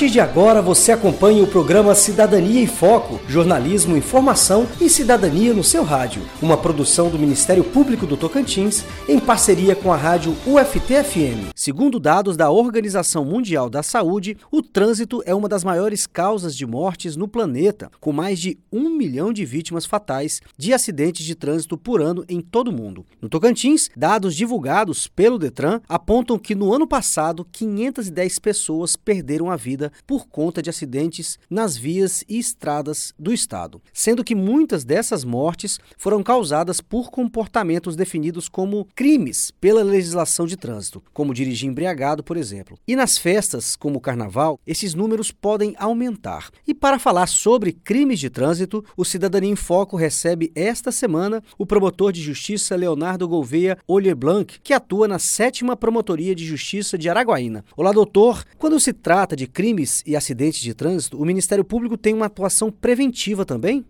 Partir de agora você acompanha o programa Cidadania em Foco, jornalismo, informação e cidadania no seu rádio, uma produção do Ministério Público do Tocantins em parceria com a rádio UFT-FM. Segundo dados da Organização Mundial da Saúde, o trânsito é uma das maiores causas de mortes no planeta, com mais de um milhão de vítimas fatais de acidentes de trânsito por ano em todo o mundo. No Tocantins, dados divulgados pelo Detran apontam que no ano passado 510 pessoas perderam a vida por conta de acidentes nas vias e estradas do estado, sendo que muitas dessas mortes foram causadas por comportamentos definidos como crimes pela legislação de trânsito, como dirigir embriagado, por exemplo. E nas festas, como o carnaval, esses números podem aumentar. E para falar sobre crimes de trânsito, o Cidadania em Foco recebe esta semana o promotor de justiça Leonardo Gouveia Olierblanc, que atua na sétima Promotoria de Justiça de Araguaína. Olá, doutor. Quando se trata de crimes e acidentes de trânsito, o Ministério Público tem uma atuação preventiva também?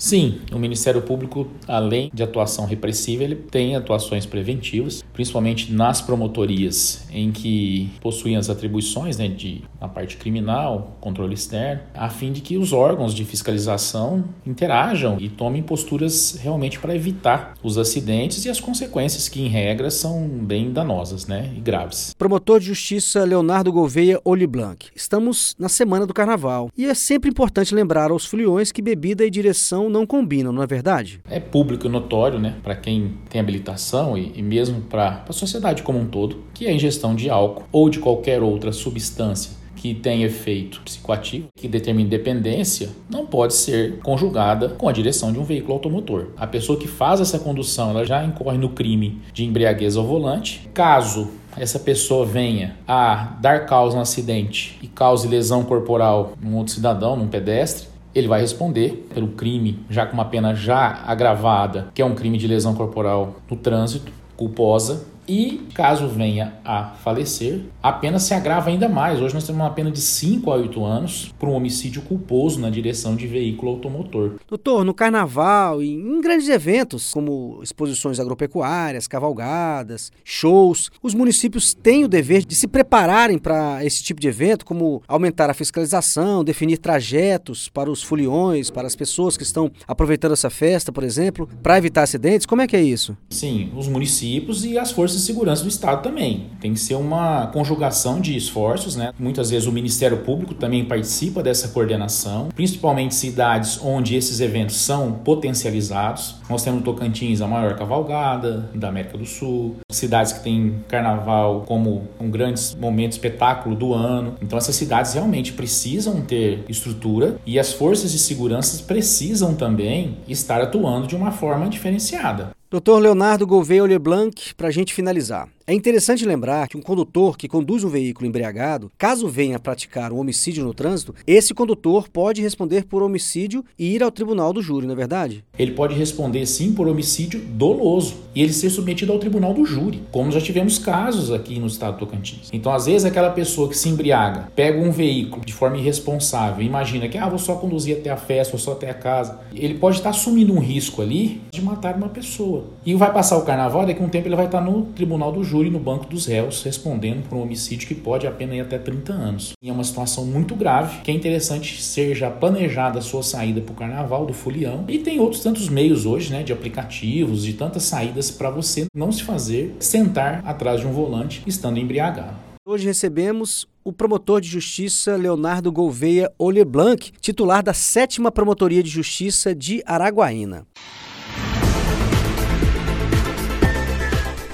Sim, o Ministério Público, além de atuação repressiva, ele tem atuações preventivas, principalmente nas promotorias em que possuem as atribuições né, de na parte criminal, controle externo, a fim de que os órgãos de fiscalização interajam e tomem posturas realmente para evitar os acidentes e as consequências que, em regra, são bem danosas né, e graves. Promotor de Justiça Leonardo Gouveia Oliblanc. Estamos na semana do carnaval e é sempre importante lembrar aos foliões que bebida e direção não combinam, não é verdade? É público notório, né, para quem tem habilitação e, e mesmo para a sociedade como um todo, que a ingestão de álcool ou de qualquer outra substância que tem efeito psicoativo, que determina dependência, não pode ser conjugada com a direção de um veículo automotor. A pessoa que faz essa condução, ela já incorre no crime de embriaguez ao volante. Caso essa pessoa venha a dar causa a um acidente e cause lesão corporal num outro cidadão, num pedestre, ele vai responder pelo crime, já com uma pena já agravada, que é um crime de lesão corporal no trânsito, culposa. E caso venha a falecer, a pena se agrava ainda mais. Hoje nós temos uma pena de 5 a 8 anos por um homicídio culposo na direção de veículo automotor. Doutor, no carnaval e em grandes eventos, como exposições agropecuárias, cavalgadas, shows, os municípios têm o dever de se prepararem para esse tipo de evento, como aumentar a fiscalização, definir trajetos para os foliões, para as pessoas que estão aproveitando essa festa, por exemplo, para evitar acidentes. Como é que é isso? Sim, os municípios e as forças de segurança do Estado também. Tem que ser uma conjugação de esforços, né? Muitas vezes o Ministério Público também participa dessa coordenação, principalmente cidades onde esses eventos são potencializados. Nós temos Tocantins a maior cavalgada da América do Sul, cidades que têm carnaval como um grande momento espetáculo do ano. Então essas cidades realmente precisam ter estrutura e as forças de segurança precisam também estar atuando de uma forma diferenciada. Doutor Leonardo Gouveia Leblanc, para a gente finalizar. É interessante lembrar que um condutor que conduz um veículo embriagado, caso venha a praticar um homicídio no trânsito, esse condutor pode responder por homicídio e ir ao tribunal do júri, não é verdade? Ele pode responder sim por homicídio doloso e ele ser submetido ao tribunal do júri, como já tivemos casos aqui no estado do Tocantins. Então, às vezes, aquela pessoa que se embriaga, pega um veículo de forma irresponsável, imagina que, ah, vou só conduzir até a festa, vou só até a casa. Ele pode estar assumindo um risco ali de matar uma pessoa. E vai passar o carnaval, daqui a um tempo ele vai estar no tribunal do júri, no banco dos réus, respondendo por um homicídio que pode a pena ir até 30 anos. E é uma situação muito grave, que é interessante ser já planejada a sua saída para o carnaval do folião. E tem outros tantos meios hoje, né, de aplicativos, de tantas saídas para você não se fazer sentar atrás de um volante estando embriagado. Hoje recebemos o promotor de justiça Leonardo Gouveia Oleblanc, titular da sétima Promotoria de Justiça de Araguaína.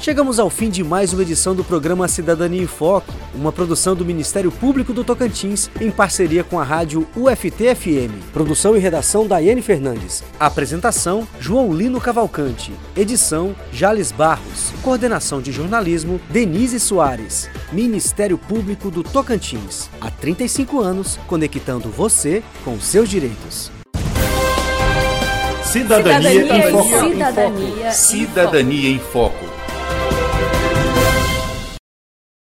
Chegamos ao fim de mais uma edição do programa Cidadania em Foco, uma produção do Ministério Público do Tocantins em parceria com a rádio UFT-FM. Produção e redação Daiane Fernandes. Apresentação João Lino Cavalcante. Edição Jales Barros. Coordenação de jornalismo Denise Soares. Ministério Público do Tocantins. Há 35 anos, conectando você com seus direitos. Cidadania, Cidadania em Foco. Cidadania em Cidadania em Foco.